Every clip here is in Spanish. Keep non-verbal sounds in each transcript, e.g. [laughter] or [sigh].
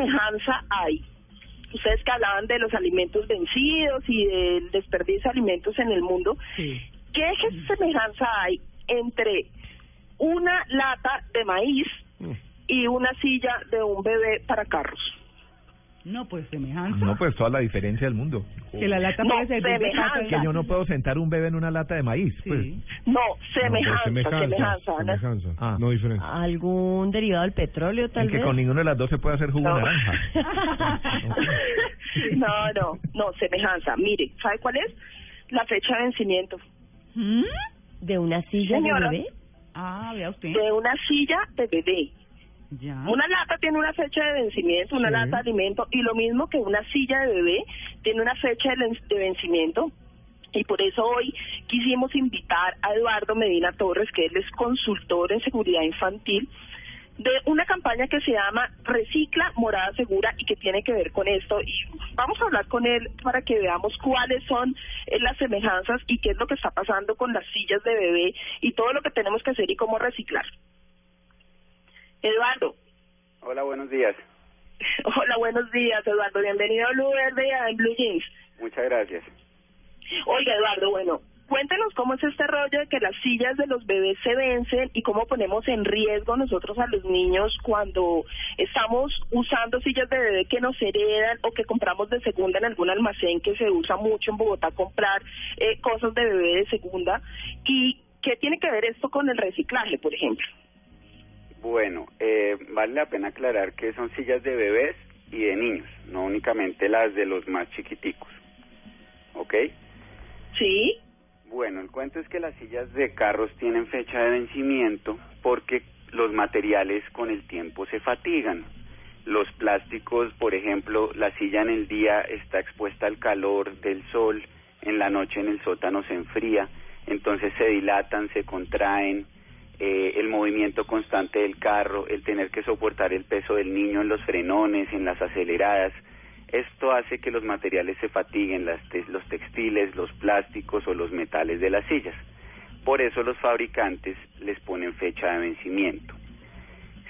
¿Qué semejanza hay? Ustedes que hablaban de los alimentos vencidos y del desperdicio de alimentos en el mundo, ¿qué semejanza hay entre una lata de maíz y una silla de un bebé para carros? No, pues semejanza. No, pues toda la diferencia del mundo. Que la lata No, puede servir de semejanza. casa. Que yo no puedo sentar un bebé en una lata de maíz. Pues. Sí. No, semejanza, semejanza. ¿no? semejanza, Ah. no diferencia. ¿Algún derivado del petróleo, tal En que vez? con ninguno de las dos se puede hacer jugo No. naranja. [laughs] no, no, no, semejanza. Mire, ¿sabe cuál es? La fecha de vencimiento. ¿Mm? ¿De una silla Señora. de bebé? Ah, vea usted. De una silla de bebé. Ya. Una lata tiene una fecha de vencimiento, una Sí. lata de alimento, y lo mismo que una silla de bebé tiene una fecha de vencimiento. Y por eso hoy quisimos invitar a Eduardo Medina Torres, que él es consultor en seguridad infantil, de una campaña que se llama Recicla Morada Segura y que tiene que ver con esto. Y vamos a hablar con él para que veamos cuáles son eh, las semejanzas y qué es lo que está pasando con las sillas de bebé y todo lo que tenemos que hacer y cómo reciclar. Eduardo. Hola, buenos días. [laughs] Hola, buenos días, Eduardo. Bienvenido a Blue Verde y a En Blue Jeans. Muchas gracias. Oiga, Eduardo, bueno, cuéntenos cómo es este rollo de que las sillas de los bebés se vencen y cómo ponemos en riesgo nosotros a los niños cuando estamos usando sillas de bebé que nos heredan o que compramos de segunda en algún almacén que se usa mucho en Bogotá comprar eh, cosas de bebé de segunda. ¿Y qué tiene que ver esto con el reciclaje, por ejemplo? Bueno, eh, vale la pena aclarar que son sillas de bebés y de niños, no únicamente las de los más chiquiticos. ¿Ok? Sí, Bueno, el cuento es que las sillas de carros tienen fecha de vencimiento porque los materiales con el tiempo se fatigan. Los plásticos, por ejemplo, la silla en el día está expuesta al calor del sol, en la noche en el sótano se enfría, entonces se dilatan, se contraen, eh, el movimiento constante del carro, el tener que soportar el peso del niño en los frenones, en las aceleradas, esto hace que los materiales se fatiguen, las te- los textiles, los plásticos o los metales de las sillas. Por eso los fabricantes les ponen fecha de vencimiento.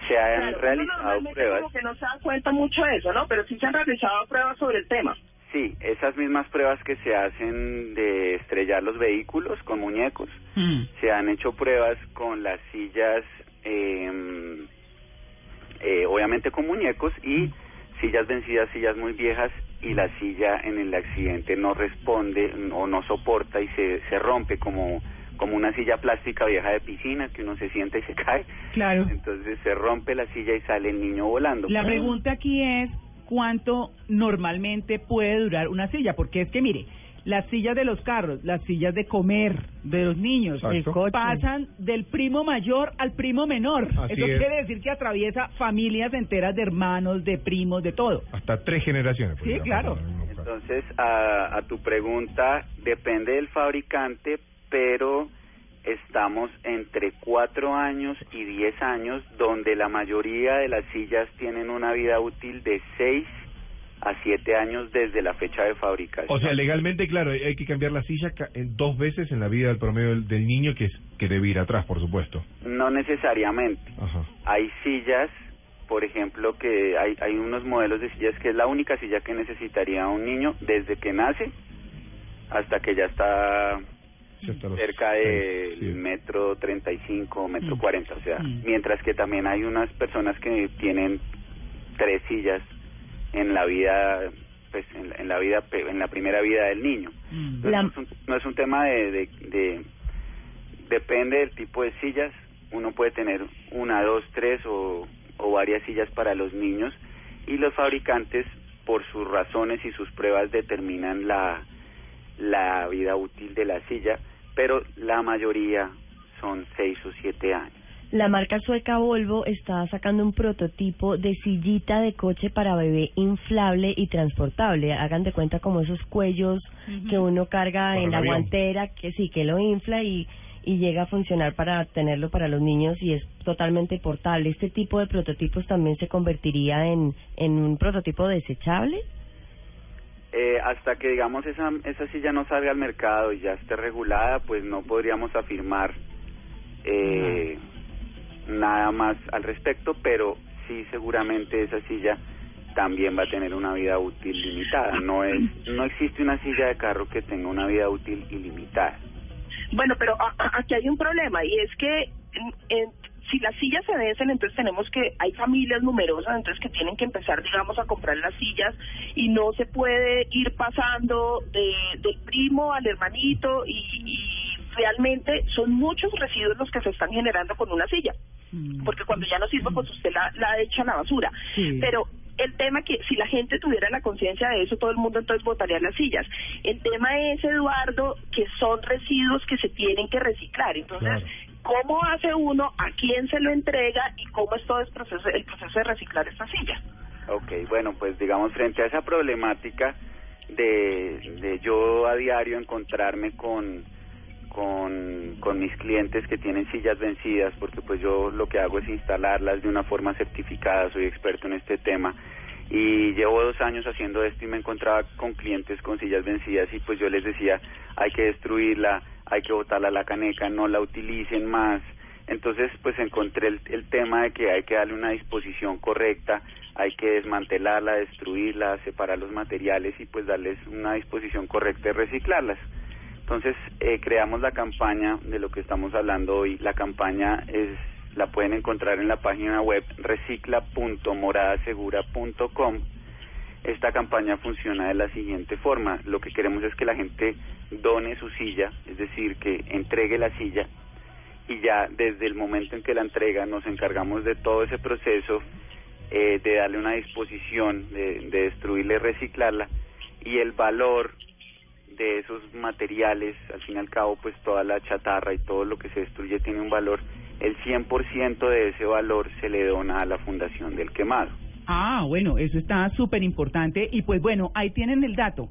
Se han Claro, realizado pruebas. como que no se da cuenta mucho de eso, ¿no? Pero sí se han realizado pruebas sobre el tema. Sí, esas mismas pruebas que se hacen de estrellar los vehículos con muñecos, Mm. se han hecho pruebas con las sillas, eh, eh, obviamente con muñecos y sillas vencidas, sillas muy viejas y la silla en el accidente no responde o no soporta y se, se rompe como como una silla plástica vieja de piscina que uno se sienta y se [laughs] cae. Claro. Entonces se rompe la silla y sale el niño volando. La pregunta aquí es cuánto normalmente puede durar una silla, porque es que mire, las sillas de los carros, las sillas de comer de los niños, Exacto. el coche, pasan del primo mayor al primo menor. Así Eso es. quiere decir que atraviesa familias enteras de hermanos, de primos, de todo. Hasta tres generaciones. Sí, claro. Entonces, a, a tu pregunta, depende del fabricante, pero estamos entre cuatro años y 10 años, donde la mayoría de las sillas tienen una vida útil de 6 a 7 años desde la fecha de fabricación. O sea, legalmente, claro, hay que cambiar la silla dos veces en la vida del promedio del, niño, que que debe ir atrás, por supuesto. No necesariamente. Ajá. Hay sillas, por ejemplo, que hay, hay unos modelos de sillas que es la única silla que necesitaría un niño desde que nace hasta que ya está cerca del sí. metro 35, metro Mm. 40, o sea, Mm. mientras que también hay unas personas que tienen tres sillas en la vida, pues en, la- en la vida, pe- en la primera vida del niño. Mm. Entonces, La- no, es un, no es un tema de, de, de- depende del tipo de sillas, uno puede tener una, dos, tres o, o varias sillas para los niños y los fabricantes por sus razones y sus pruebas determinan la vida útil de la silla, pero la mayoría son seis o siete años. La marca sueca Volvo está sacando un prototipo de sillita de coche para bebé inflable y transportable. Hagan de cuenta como esos cuellos que uno carga en la avión. guantera, que sí, que lo infla y, y llega a funcionar para tenerlo para los niños y es totalmente portable. ¿Este tipo de prototipos también se convertiría en, en un prototipo desechable? Eh, hasta que digamos esa, esa silla no salga al mercado y ya esté regulada, pues no podríamos afirmar eh, nada más al respecto, pero sí seguramente esa silla también va a tener una vida útil limitada. No es, no existe una silla de carro que tenga una vida útil ilimitada. Bueno, pero a- a- aquí hay un problema y es que en- si las sillas se vencen, entonces tenemos que, hay familias numerosas, entonces que tienen que empezar, digamos, a comprar las sillas y no se puede ir pasando de, del primo al hermanito y, y realmente son muchos residuos los que se están generando con una silla. Porque cuando ya no sirve, pues usted la, la echa a la basura. Sí. Pero el tema que si la gente tuviera la conciencia de eso, todo el mundo entonces votaría las sillas. El tema es, Eduardo, que son residuos que se tienen que reciclar. Entonces, ¿cómo hace uno? ¿A quién se lo entrega? ¿Y cómo es todo el proceso, el proceso de reciclar esta silla? Ok, bueno, pues digamos, frente a esa problemática de, yo a diario encontrarme con, con, con mis clientes que tienen sillas vencidas, porque pues yo lo que hago es instalarlas de una forma certificada, soy experto en este tema, y llevo dos años haciendo esto y me encontraba con clientes con sillas vencidas y pues yo les decía, hay que destruirla, hay que botarla a la caneca, no la utilicen más, entonces, pues encontré el, tema de que hay que darle una disposición correcta, hay que desmantelarla, destruirla, separar los materiales y pues darles una disposición correcta de reciclarlas. Entonces, eh, creamos la campaña de lo que estamos hablando hoy. La campaña es la pueden encontrar en la página web recicla.moradasegura.com. Esta campaña funciona de la siguiente forma. Lo que queremos es que la gente done su silla, es decir, que entregue la silla y ya desde el momento en que la entrega nos encargamos de todo ese proceso, eh, de darle una disposición, de, de destruirla y reciclarla, y el valor de esos materiales, al fin y al cabo, pues toda la chatarra y todo lo que se destruye tiene un valor, el 100% de ese valor se le dona a la fundación del quemado. Ah, bueno, eso está súper importante. Y pues bueno, ahí tienen el dato.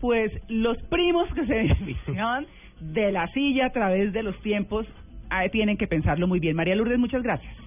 Pues los primos que se [laughs] beneficiaban de la silla a través de los tiempos, ahí tienen que pensarlo muy bien. María Lourdes, muchas gracias.